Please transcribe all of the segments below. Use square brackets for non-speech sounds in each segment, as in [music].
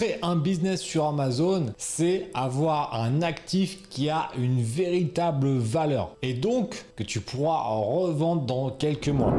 Créer un business sur Amazon, c'est avoir un actif qui a une véritable valeur et donc que tu pourras revendre dans quelques mois.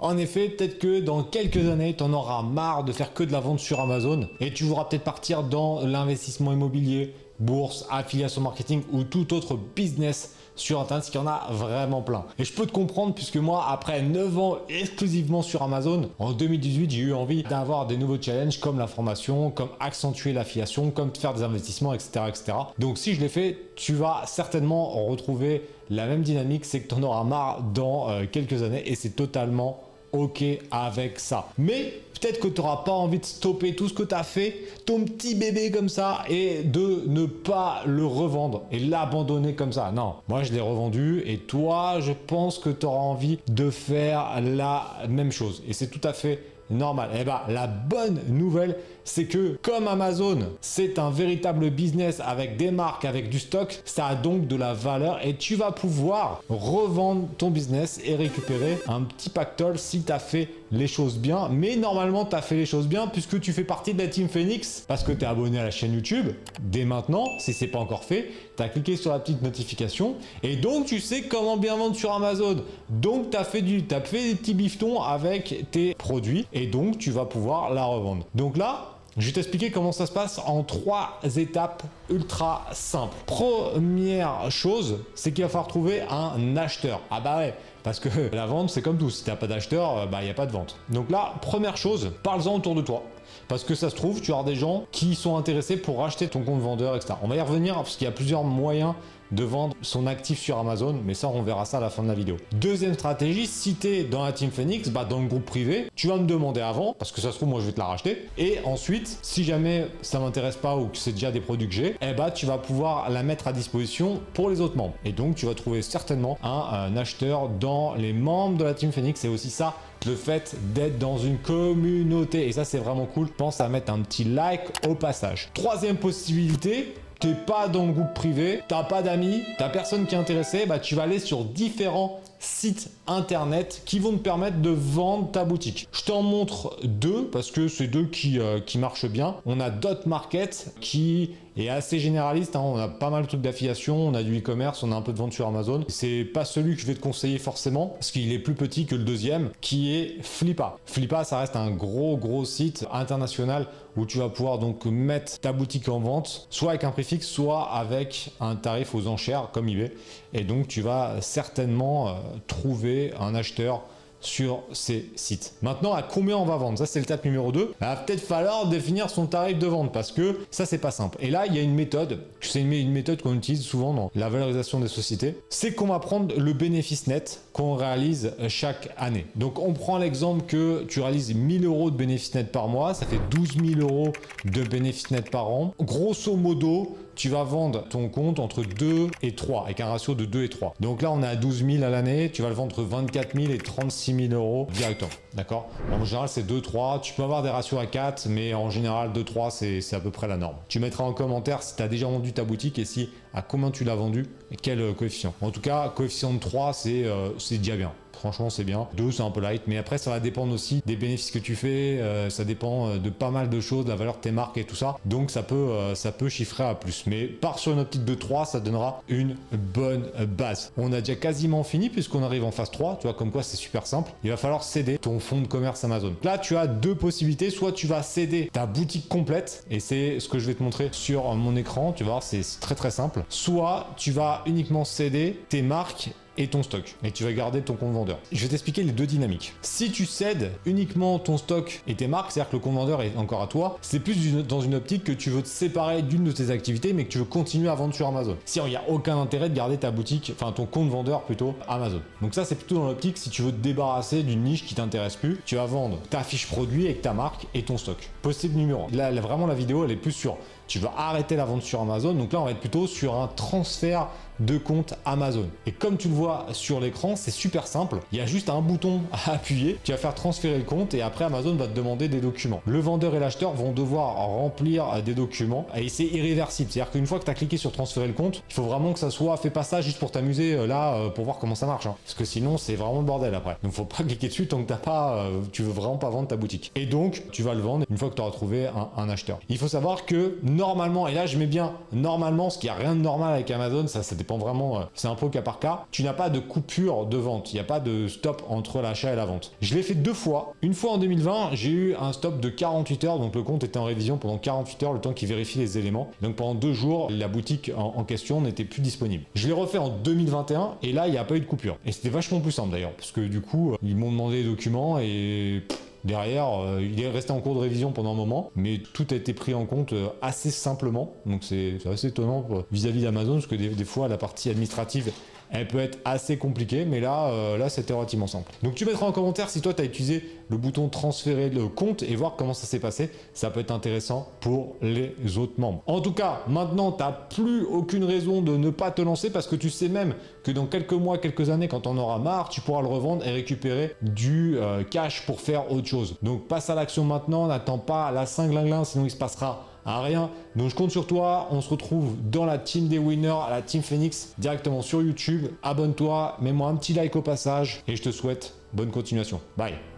En effet, peut-être que dans quelques années, tu en auras marre de faire que de la vente sur Amazon et tu voudras peut-être partir dans l'investissement immobilier, bourse, affiliation marketing ou tout autre business sur Internet, qu'il y en a vraiment plein. Et je peux te comprendre puisque moi, après 9 ans exclusivement sur Amazon, en 2018, j'ai eu envie d'avoir des nouveaux challenges comme la formation, comme accentuer l'affiliation, comme faire des investissements, etc. etc. Donc si je l'ai fait, tu vas certainement retrouver la même dynamique, c'est que tu en auras marre dans euh, quelques années et c'est totalement ok avec ça. Mais peut-être que tu n'auras pas envie de stopper tout ce que tu as fait, ton petit bébé comme ça, et de ne pas le revendre et l'abandonner comme ça. Non, moi je l'ai revendu et toi, je pense que tu auras envie de faire la même chose. Et c'est tout à fait normal. Et eh bah, la bonne nouvelle, c'est que comme Amazon, c'est un véritable business avec des marques, avec du stock, ça a donc de la valeur et tu vas pouvoir revendre ton business et récupérer un petit pactole si tu as fait les choses bien. Mais normalement, tu as fait les choses bien puisque tu fais partie de la team Phoenix parce que tu es abonné à la chaîne YouTube. Dès maintenant, si c'est pas encore fait, tu as cliqué sur la petite notification et donc tu sais comment bien vendre sur Amazon. Donc tu as fait du as fait des petits bifetons avec tes produits et donc tu vas pouvoir la revendre. Donc là, je vais t'expliquer comment ça se passe en trois étapes ultra simples. Première chose, c'est qu'il va falloir trouver un acheteur. Ah bah ouais, parce que [laughs] la vente, c'est comme tout. Si tu n'as pas d'acheteur, euh, bah il n'y a pas de vente. Donc là, première chose, parle-en autour de toi. Parce que ça se trouve, tu as des gens qui sont intéressés pour racheter ton compte vendeur, etc. On va y revenir parce qu'il y a plusieurs moyens de vendre son actif sur Amazon, mais ça on verra ça à la fin de la vidéo. Deuxième stratégie, si tu es dans la team Phoenix, bah dans le groupe privé, tu vas me demander avant, parce que ça se trouve moi je vais te la racheter, et ensuite, si jamais ça m'intéresse pas ou que c'est déjà des produits que j'ai, eh bah tu vas pouvoir la mettre à disposition pour les autres membres. Et donc tu vas trouver certainement un, acheteur dans les membres de la team Phoenix, c'est aussi ça le fait d'être dans une communauté. Et ça, c'est vraiment cool. Pense à mettre un petit like au passage. Troisième possibilité, t'es pas dans le groupe privé, t'as pas d'amis, t'as personne qui est intéressé, bah tu vas aller sur différents sites internet qui vont te permettre de vendre ta boutique. Je t'en montre deux parce que c'est deux qui, euh, marchent bien. On a Dot Market qui est assez généraliste. Hein. On a pas mal de trucs d'affiliation, on a du e-commerce, on a un peu de vente sur Amazon. C'est pas celui que je vais te conseiller forcément parce qu'il est plus petit que le deuxième qui est Flippa. Flippa, ça reste un gros gros site international où tu vas pouvoir donc mettre ta boutique en vente, soit avec un prix fixe, soit avec un tarif aux enchères comme eBay. Et donc tu vas certainement euh, trouver un acheteur sur ces sites. Maintenant, à combien on va vendre? Ça, c'est l'étape numéro 2. Il va peut-être falloir définir son tarif de vente parce que ça, c'est pas simple. Et là, il y a une méthode. C'est une méthode qu'on utilise souvent dans la valorisation des sociétés. C'est qu'on va prendre le bénéfice net qu'on réalise chaque année. Donc, on prend l'exemple que tu réalises 1000 euros de bénéfice net par mois. Ça fait 12 000 euros de bénéfice net par an. Grosso modo, tu vas vendre ton compte entre 2 et 3, avec un ratio de 2 et 3. Donc là, on est à 12 000 à l'année, tu vas le vendre entre 24 000 et 36 000 euros directement. D'accord? En général, c'est 2, 3. Tu peux avoir des ratios à 4, mais en général, 2, 3, c'est à peu près la norme. Tu mettras en commentaire si tu as déjà vendu ta boutique et si à combien tu l'as vendu et quel euh, coefficient. En tout cas, coefficient de 3, euh, c'est déjà bien. Franchement, c'est bien. 2, c'est un peu light, mais après, ça va dépendre aussi des bénéfices que tu fais. Euh, ça dépend euh, de pas mal de choses, de la valeur de tes marques et tout ça. Donc, ça peut, euh, ça peut chiffrer à plus. Mais par sur une optique de 3, ça donnera une bonne base. On a déjà quasiment fini puisqu'on arrive en phase 3. Tu vois, comme quoi, c'est super simple. Il va falloir céder ton fonds de commerce Amazon. Là, tu as deux possibilités. Soit tu vas céder ta boutique complète, et c'est ce que je vais te montrer sur mon écran. Tu vas voir, c'est très très simple. Soit tu vas uniquement céder tes marques et ton stock. Et tu vas garder ton compte vendeur. Je vais t'expliquer les deux dynamiques. Si tu cèdes uniquement ton stock et tes marques, c'est-à-dire que le compte vendeur est encore à toi, c'est plus dans une optique que tu veux te séparer d'une de tes activités, mais que tu veux continuer à vendre sur Amazon. Si il n'y a aucun intérêt de garder ta boutique, enfin ton compte vendeur plutôt, Amazon. Donc ça, c'est plutôt dans l'optique si tu veux te débarrasser d'une niche qui t'intéresse plus, tu vas vendre ta fiche produit avec ta marque et ton stock. Possible numéro 1. Là, vraiment, la vidéo, elle est plus sur tu vas arrêter la vente sur Amazon. Donc là, on va être plutôt sur un transfert de compte Amazon. Et comme tu le vois sur l'écran, c'est super simple. Il y a juste un bouton à appuyer, tu vas faire transférer le compte et après Amazon va te demander des documents. Le vendeur et l'acheteur vont devoir remplir des documents et c'est irréversible. C'est-à-dire qu'une fois que tu as cliqué sur transférer le compte, il faut vraiment que ça soit fait pas ça juste pour t'amuser euh, là euh, pour voir comment ça marche. Hein. Parce que sinon c'est vraiment le bordel après. Donc faut pas [laughs] cliquer dessus tant que t'as pas, euh, tu veux vraiment pas vendre ta boutique. Et donc tu vas le vendre une fois que tu auras trouvé un, acheteur. Il faut savoir que normalement, et là je mets bien normalement, ce qui a rien de normal avec Amazon, ça, ça dépend vraiment, c'est un peu cas par cas, tu n'as pas de coupure de vente. Il n'y a pas de stop entre l'achat et la vente. Je l'ai fait deux fois. Une fois en 2020, j'ai eu un stop de 48 heures, donc le compte était en révision pendant 48 heures, le temps qu'il vérifie les éléments. Donc pendant deux jours, la boutique en, question n'était plus disponible. Je l'ai refait en 2021 et là, il n'y a pas eu de coupure. Et c'était vachement plus simple d'ailleurs, parce que du coup, ils m'ont demandé des documents et Derrière, euh, il est resté en cours de révision pendant un moment, mais tout a été pris en compte euh, assez simplement. Donc c'est assez étonnant vis-à-vis d'Amazon, parce que des, fois, la partie administrative elle peut être assez compliquée, mais là, euh, là c'était relativement simple. Donc tu mettras en commentaire si toi tu as utilisé le bouton transférer le compte et voir comment ça s'est passé. Ça peut être intéressant pour les autres membres. En tout cas, maintenant, tu n'as plus aucune raison de ne pas te lancer parce que tu sais même que dans quelques mois, quelques années, quand on aura marre, tu pourras le revendre et récupérer du euh, cash pour faire autre chose. Donc passe à l'action maintenant, n'attends pas la cinglinglin, sinon il se passera rien. Donc je compte sur toi. On se retrouve dans la team des winners, à la team Phoenix, directement sur YouTube. Abonne-toi, mets-moi un petit like au passage et je te souhaite bonne continuation. Bye